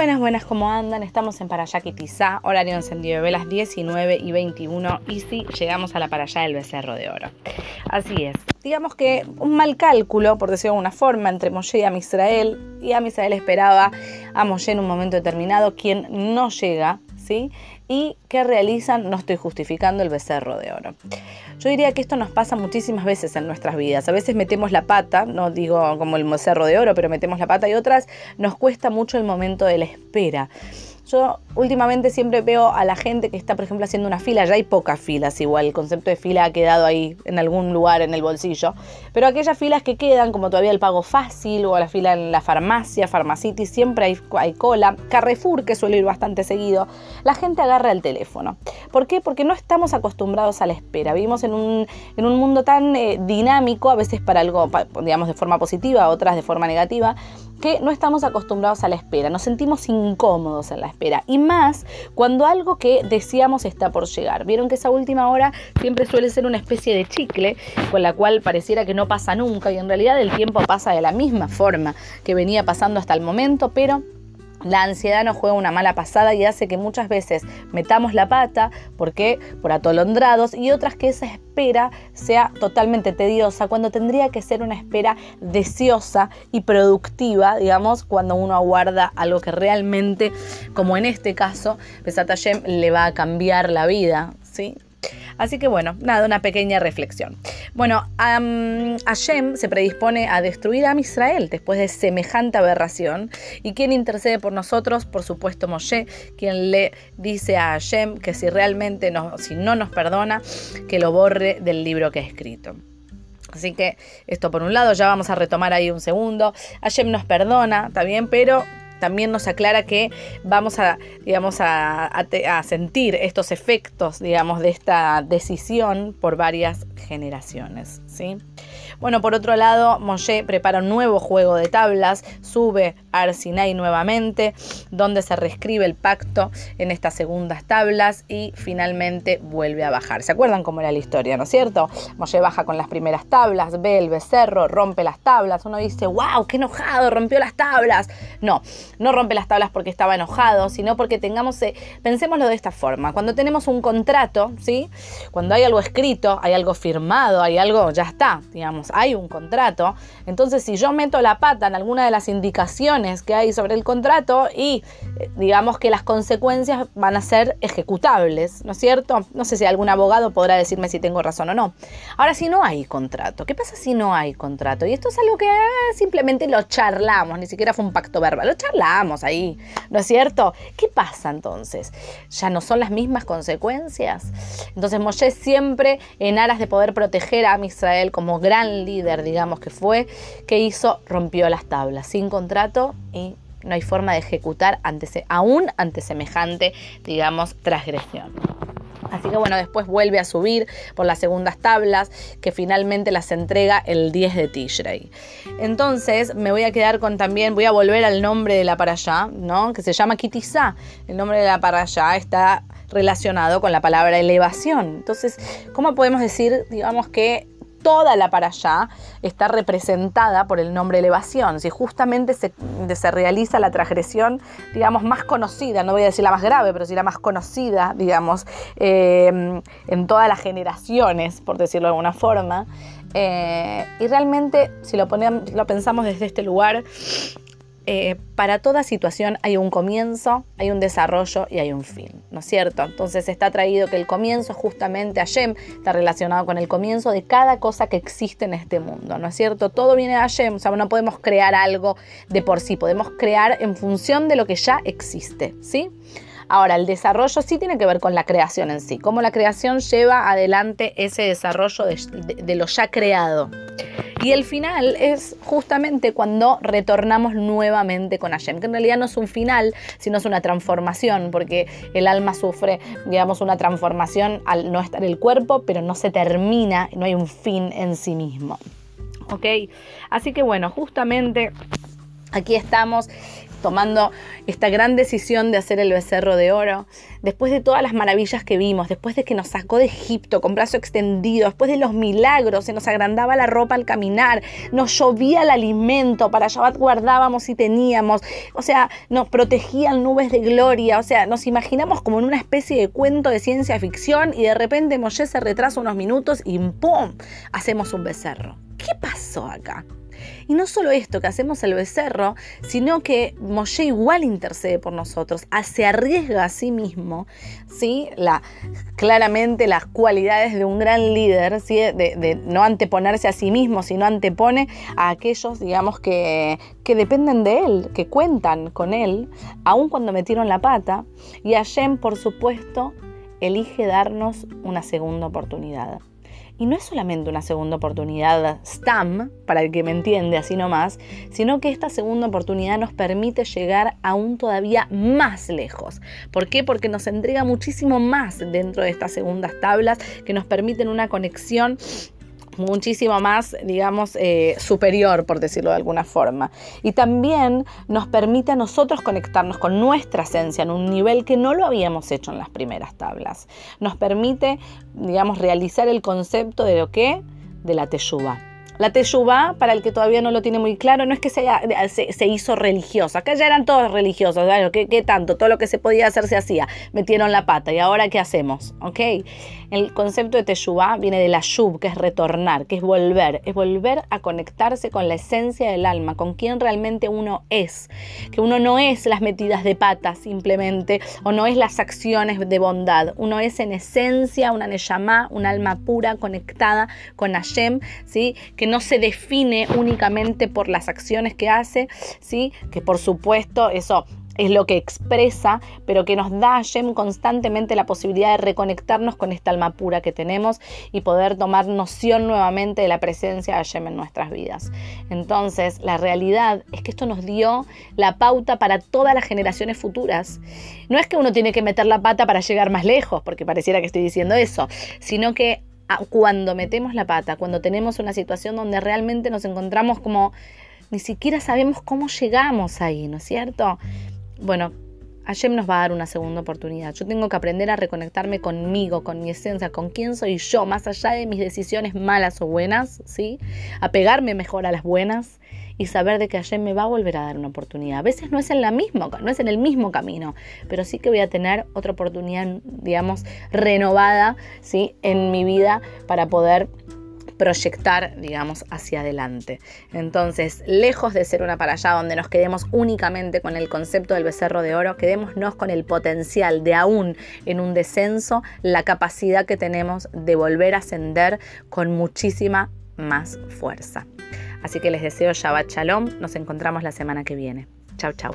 Buenas, buenas, ¿cómo andan? Estamos en Parayaki Tizá, horario encendido de velas 19 y 21 y sí, llegamos a la Parayá del Becerro de Oro. Así es, digamos que un mal cálculo, por decirlo de alguna forma, entre Moshe y Amisrael, y Amisrael esperaba a Moshe en un momento determinado, quien no llega, Y que realizan, no estoy justificando, el Becerro de Oro. Yo diría que esto nos pasa muchísimas veces en nuestras vidas. A veces metemos la pata, no digo como el cerro de oro, pero metemos la pata y otras nos cuesta mucho el momento de la espera. Yo últimamente siempre veo a la gente que está, por ejemplo, haciendo una fila, ya hay pocas filas igual, el concepto de fila ha quedado ahí en algún lugar en el bolsillo, pero aquellas filas que quedan, como todavía el pago fácil o la fila en la farmacia, Pharmacity, siempre hay, hay cola, Carrefour, que suele ir bastante seguido, la gente agarra el teléfono. ¿Por qué? Porque no estamos acostumbrados a la espera, vivimos en un, en un mundo tan eh, dinámico, a veces para algo, digamos, de forma positiva, otras de forma negativa, que no estamos acostumbrados a la espera, nos sentimos incómodos en la espera y más cuando algo que deseamos está por llegar. Vieron que esa última hora siempre suele ser una especie de chicle con la cual pareciera que no pasa nunca y en realidad el tiempo pasa de la misma forma que venía pasando hasta el momento, pero la ansiedad nos juega una mala pasada y hace que muchas veces metamos la pata, porque por atolondrados, y otras que esa espera sea totalmente tediosa, cuando tendría que ser una espera deseosa y productiva, digamos, cuando uno aguarda algo que realmente, como en este caso, Besat le va a cambiar la vida, ¿sí? Así que bueno, nada, una pequeña reflexión. Bueno, Hashem se predispone a destruir a Israel después de semejante aberración. ¿Y quién intercede por nosotros? Por supuesto Moshe, quien le dice a Hashem que si realmente no, si no nos perdona, que lo borre del libro que ha escrito. Así que esto por un lado, ya vamos a retomar ahí un segundo. Hashem nos perdona, está bien, pero también nos aclara que vamos a, digamos, a, sentir estos efectos, digamos, de esta decisión por varias generaciones, ¿sí? Bueno, por otro lado, Moshe prepara un nuevo juego de tablas, sube a Arsinai nuevamente, donde se reescribe el pacto en estas segundas tablas y finalmente vuelve a bajar. ¿Se acuerdan cómo era la historia, no es cierto? Moshe baja con las primeras tablas, ve el becerro, rompe las tablas. Uno dice, wow, qué enojado, rompió las tablas. No, no rompe las tablas porque estaba enojado, sino porque tengamos, eh, pensémoslo de esta forma, cuando tenemos un contrato, ¿sí? Cuando hay algo escrito, hay algo firmado, hay algo, ya está, digamos, hay un contrato. Entonces, si yo meto la pata en alguna de las indicaciones que hay sobre el contrato y eh, digamos que las consecuencias van a ser ejecutables, ¿no es cierto? No sé si algún abogado podrá decirme si tengo razón o no. Ahora, si no hay contrato, ¿qué pasa si no hay contrato? Y esto es algo que eh, simplemente lo charlamos, ni siquiera fue un pacto verbal, lo charlamos ahí, ¿no es cierto? ¿Qué pasa entonces? ¿Ya no son las mismas consecuencias? Entonces Moshe siempre, en aras de poder proteger a Israel como gran líder, digamos que fue, que hizo, rompió las tablas sin contrato y no hay forma de ejecutar ante, aún ante semejante, digamos, transgresión. Así que bueno, después vuelve a subir por las segundas tablas que finalmente las entrega el 10 de Tishrei. Entonces me voy a quedar con también, voy a volver al nombre de la para allá, ¿no? Que se llama Kitizá. El nombre de la para allá está relacionado con la palabra elevación. Entonces, ¿cómo podemos decir, digamos que toda la para allá está representada por el nombre elevación. Si justamente se, realiza la transgresión, digamos, más conocida, no voy a decir la más grave, pero sí la más conocida, digamos, eh, en todas las generaciones, por decirlo de alguna forma. Eh, y realmente, si lo pensamos desde este lugar, eh, para toda situación hay un comienzo, hay un desarrollo y hay un fin, ¿no es cierto? Entonces está traído que el comienzo justamente Hashem está relacionado con el comienzo de cada cosa que existe en este mundo, ¿no es cierto? Todo viene de Hashem, o sea, no podemos crear algo de por sí, podemos crear en función de lo que ya existe, ¿sí? Ahora, el desarrollo sí tiene que ver con la creación en sí, cómo la creación lleva adelante ese desarrollo de, lo ya creado. Y el final es justamente cuando retornamos nuevamente con Hashem, que en realidad no es un final, sino es una transformación, porque el alma sufre, digamos, una transformación al no estar el cuerpo, pero no se termina, no hay un fin en sí mismo. ¿Ok? Así que bueno, justamente aquí estamos tomando esta gran decisión de hacer el becerro de oro, después de todas las maravillas que vimos, después de que nos sacó de Egipto con brazo extendido, después de los milagros, se nos agrandaba la ropa al caminar, nos llovía el alimento, para Shabbat guardábamos y teníamos, o sea, nos protegían nubes de gloria, o sea, nos imaginamos como en una especie de cuento de ciencia ficción y de repente Moshe se retrasa unos minutos y ¡pum! hacemos un becerro. ¿Qué pasó acá? Y no solo esto, que hacemos el becerro, sino que Moshe igual intercede por nosotros, se arriesga a sí mismo, ¿sí? La, claramente las cualidades de un gran líder, de, no anteponerse a sí mismo, sino antepone a aquellos, digamos, que, que dependen de él, que cuentan con él, aun cuando metieron la pata. Y Hashem, por supuesto, elige darnos una segunda oportunidad. Y no es solamente una segunda oportunidad STAM, para el que me entiende así nomás, sino que esta segunda oportunidad nos permite llegar aún todavía más lejos. ¿Por qué? Porque nos entrega muchísimo más dentro de estas segundas tablas que nos permiten una conexión muchísimo más, digamos, eh, superior, por decirlo de alguna forma. Y también nos permite a nosotros conectarnos con nuestra esencia en un nivel que no lo habíamos hecho en las primeras tablas. Nos permite, digamos, realizar el concepto de lo que, de la teyuba. La teyubá, para el que todavía no lo tiene muy claro, no es que se, se, hizo religiosa. Acá ya eran todos religiosos. ¿Qué, ¿Qué, tanto? Todo lo que se podía hacer se hacía. Metieron la pata. ¿Y ahora qué hacemos? ¿Ok? El concepto de Teshuvah viene de la shub, que es retornar, que es volver, es volver a conectarse con la esencia del alma, con quien realmente uno es. Que uno no es las metidas de patas simplemente, o no es las acciones de bondad. Uno es en esencia una neyamá, un alma pura, conectada con Hashem, ¿sí? que no se define únicamente por las acciones que hace, ¿sí? que por supuesto eso es lo que expresa, pero que nos da Hashem constantemente la posibilidad de reconectarnos con esta alma pura que tenemos y poder tomar noción nuevamente de la presencia de Hashem en nuestras vidas. Entonces, la realidad es que esto nos dio la pauta para todas las generaciones futuras. No es que uno tiene que meter la pata para llegar más lejos, porque pareciera que estoy diciendo eso, sino que cuando metemos la pata, cuando tenemos una situación donde realmente nos encontramos como ni siquiera sabemos cómo llegamos ahí, ¿no es cierto? bueno, Hashem nos va a dar una segunda oportunidad. Yo tengo que aprender a reconectarme conmigo, con mi esencia, con quién soy yo, más allá de mis decisiones malas o buenas, ¿sí? Apegarme mejor a las buenas y saber de que Hashem me va a volver a dar una oportunidad. A veces no es en la misma, no es en el mismo camino, pero sí que voy a tener otra oportunidad, digamos, renovada, ¿sí? En mi vida para poder proyectar, digamos, hacia adelante. Entonces, lejos de ser una para allá donde nos quedemos únicamente con el concepto del becerro de oro, quedémonos con el potencial de aún en un descenso, la capacidad que tenemos de volver a ascender con muchísima más fuerza. Así que les deseo Shabbat Shalom. Nos encontramos la semana que viene. Chau, chau.